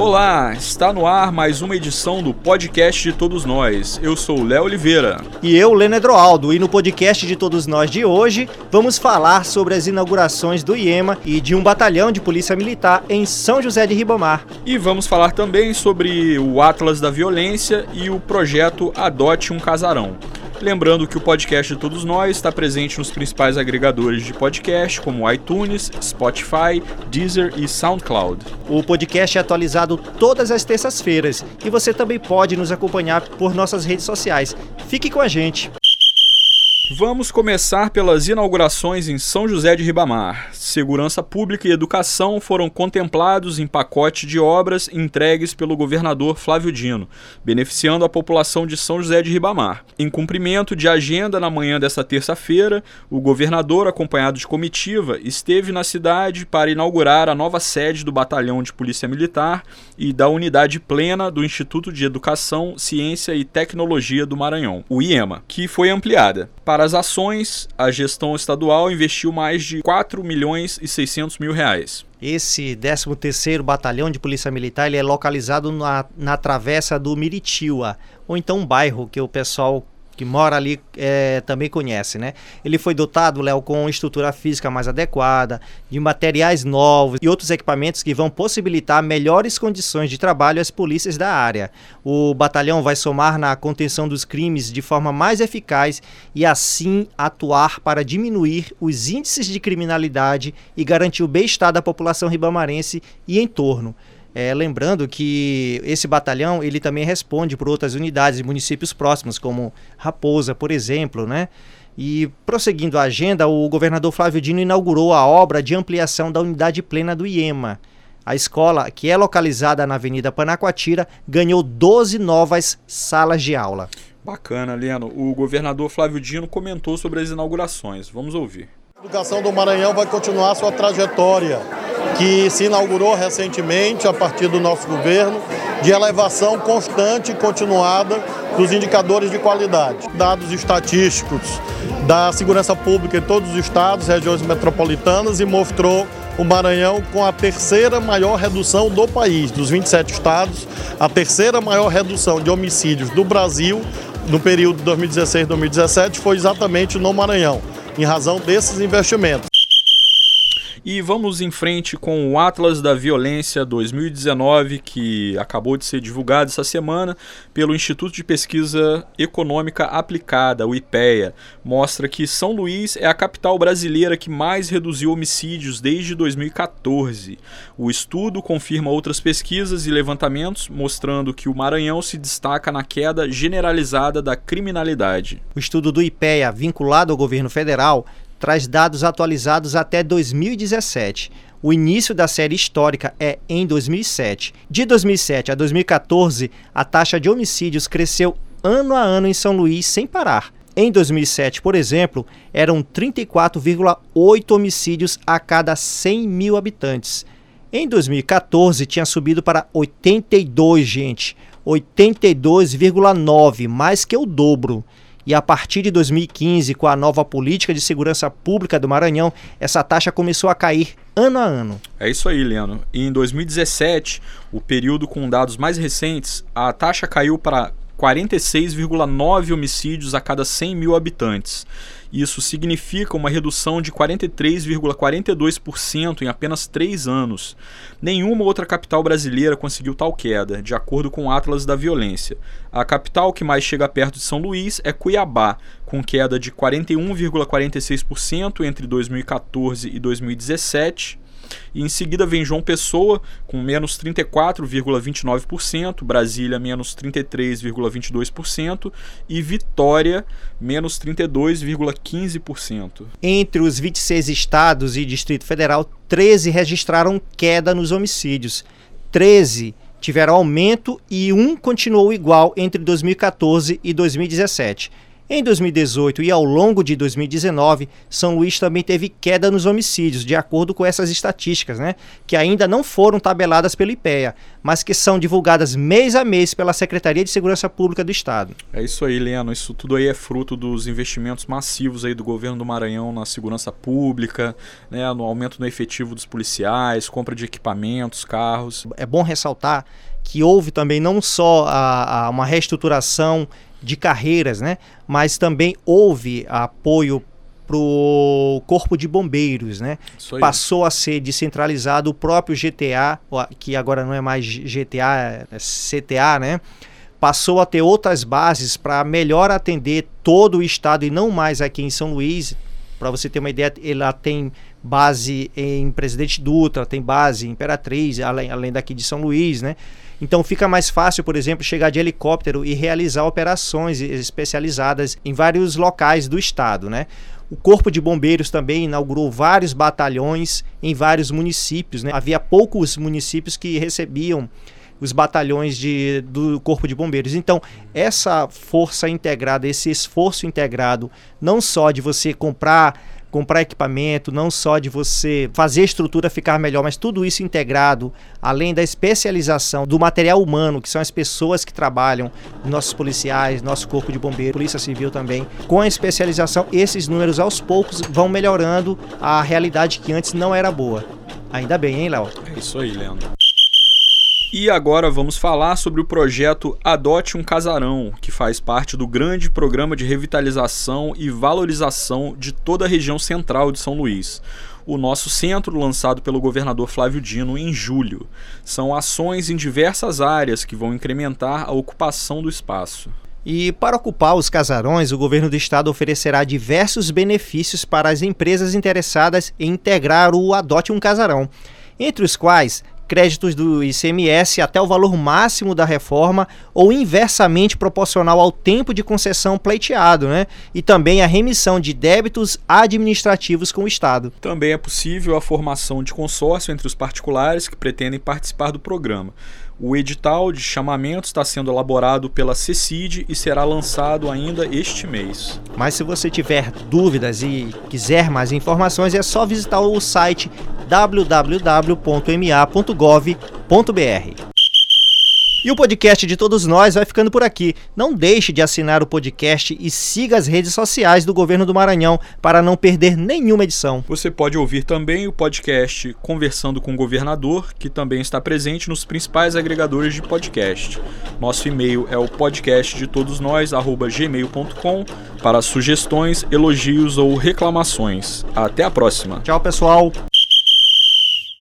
Olá, está no ar mais uma edição do podcast de Todos Nós. Eu sou o Léo Oliveira. E eu, Leno Edroaldo. E no podcast de Todos Nós de hoje, vamos falar sobre as inaugurações do IEMA e de um batalhão de polícia militar em São José de Ribamar. E vamos falar também sobre o Atlas da Violência e o projeto Adote um Casarão. Lembrando que o podcast de Todos Nós está presente nos principais agregadores de podcast, como iTunes, Spotify, Deezer e SoundCloud. O podcast é atualizado todas as terças-feiras e você também pode nos acompanhar por nossas redes sociais. Fique com a gente! Vamos começar pelas inaugurações em São José de Ribamar. Segurança Pública e Educação foram contemplados em pacote de obras entregues pelo governador Flávio Dino, beneficiando a população de São José de Ribamar. Em cumprimento de agenda na manhã desta terça-feira, o governador, acompanhado de comitiva, esteve na cidade para inaugurar a nova sede do Batalhão de Polícia Militar e da Unidade Plena do Instituto de Educação, Ciência e Tecnologia do Maranhão, o IEMA, que foi ampliada. Para para as ações, a gestão estadual investiu mais de 4 milhões e 600 mil reais. Esse 13º Batalhão de Polícia Militar ele é localizado na, na travessa do Miritiua, ou então um bairro que o pessoal que mora ali é, também conhece, né? Ele foi dotado, Léo, com estrutura física mais adequada, de materiais novos e outros equipamentos que vão possibilitar melhores condições de trabalho às polícias da área. O batalhão vai somar na contenção dos crimes de forma mais eficaz e assim atuar para diminuir os índices de criminalidade e garantir o bem-estar da população ribamarense e entorno. É, lembrando que esse batalhão ele também responde por outras unidades e municípios próximos, como Raposa, por exemplo, né? E prosseguindo a agenda, o governador Flávio Dino inaugurou a obra de ampliação da unidade plena do IEMA. A escola, que é localizada na Avenida Panacoatira, ganhou 12 novas salas de aula. Bacana, Leno. O governador Flávio Dino comentou sobre as inaugurações. Vamos ouvir. A educação do Maranhão vai continuar sua trajetória que se inaugurou recentemente a partir do nosso governo, de elevação constante e continuada dos indicadores de qualidade. Dados estatísticos da segurança pública em todos os estados, regiões metropolitanas e mostrou o Maranhão com a terceira maior redução do país, dos 27 estados, a terceira maior redução de homicídios do Brasil no período 2016-2017 foi exatamente no Maranhão, em razão desses investimentos. E vamos em frente com o Atlas da Violência 2019, que acabou de ser divulgado essa semana pelo Instituto de Pesquisa Econômica Aplicada, o IPEA. Mostra que São Luís é a capital brasileira que mais reduziu homicídios desde 2014. O estudo confirma outras pesquisas e levantamentos, mostrando que o Maranhão se destaca na queda generalizada da criminalidade. O estudo do IPEA, vinculado ao governo federal, traz dados atualizados até 2017. O início da série histórica é em 2007. De 2007 a 2014, a taxa de homicídios cresceu ano a ano em São Luís sem parar. Em 2007, por exemplo, eram 34,8 homicídios a cada 100 mil habitantes. Em 2014, tinha subido para 82, gente. 82,9, mais que o dobro. E a partir de 2015, com a nova política de segurança pública do Maranhão, essa taxa começou a cair ano a ano. É isso aí, Leandro. E em 2017, o período com dados mais recentes, a taxa caiu para 46,9 homicídios a cada 100 mil habitantes. Isso significa uma redução de 43,42% em apenas três anos. Nenhuma outra capital brasileira conseguiu tal queda, de acordo com o Atlas da Violência. A capital que mais chega perto de São Luís é Cuiabá, com queda de 41,46% entre 2014 e 2017 e em seguida vem João Pessoa com menos 34,29%, Brasília menos 33,22% e Vitória menos 32,15%. Entre os 26 estados e Distrito Federal, 13 registraram queda nos homicídios. 13 tiveram aumento e um continuou igual entre 2014 e 2017. Em 2018 e ao longo de 2019, São Luís também teve queda nos homicídios, de acordo com essas estatísticas, né, que ainda não foram tabeladas pelo IPEA, mas que são divulgadas mês a mês pela Secretaria de Segurança Pública do Estado. É isso aí, Leno. Isso tudo aí é fruto dos investimentos massivos aí do governo do Maranhão na segurança pública, né, no aumento no efetivo dos policiais, compra de equipamentos, carros. É bom ressaltar que houve também não só a, a uma reestruturação de carreiras, né? Mas também houve apoio para o Corpo de Bombeiros, né? Passou a ser descentralizado o próprio GTA, que agora não é mais GTA, é CTA, né? Passou a ter outras bases para melhor atender todo o estado e não mais aqui em São Luís. Para você ter uma ideia, ela tem base em Presidente Dutra, tem base em Imperatriz, além, além daqui de São Luís, né? Então fica mais fácil, por exemplo, chegar de helicóptero e realizar operações especializadas em vários locais do estado, né? O Corpo de Bombeiros também inaugurou vários batalhões em vários municípios. Né? Havia poucos municípios que recebiam os batalhões de, do Corpo de Bombeiros. Então, essa força integrada, esse esforço integrado, não só de você comprar comprar equipamento, não só de você fazer a estrutura ficar melhor, mas tudo isso integrado, além da especialização do material humano, que são as pessoas que trabalham, nossos policiais, nosso corpo de bombeiro, polícia civil também. Com a especialização, esses números aos poucos vão melhorando a realidade que antes não era boa. Ainda bem, hein, Léo? É isso aí, Leandro. E agora vamos falar sobre o projeto Adote um Casarão, que faz parte do grande programa de revitalização e valorização de toda a região central de São Luís. O nosso centro, lançado pelo governador Flávio Dino em julho. São ações em diversas áreas que vão incrementar a ocupação do espaço. E para ocupar os casarões, o governo do estado oferecerá diversos benefícios para as empresas interessadas em integrar o Adote um Casarão, entre os quais créditos do ICMS até o valor máximo da reforma ou inversamente proporcional ao tempo de concessão pleiteado, né? E também a remissão de débitos administrativos com o Estado. Também é possível a formação de consórcio entre os particulares que pretendem participar do programa. O edital de chamamento está sendo elaborado pela CECID e será lançado ainda este mês. Mas se você tiver dúvidas e quiser mais informações, é só visitar o site www.ma.gov.br. E o podcast de todos nós vai ficando por aqui. Não deixe de assinar o podcast e siga as redes sociais do Governo do Maranhão para não perder nenhuma edição. Você pode ouvir também o podcast Conversando com o Governador, que também está presente nos principais agregadores de podcast. Nosso e-mail é o podcast de todos nós gmail.com para sugestões, elogios ou reclamações. Até a próxima. Tchau, pessoal.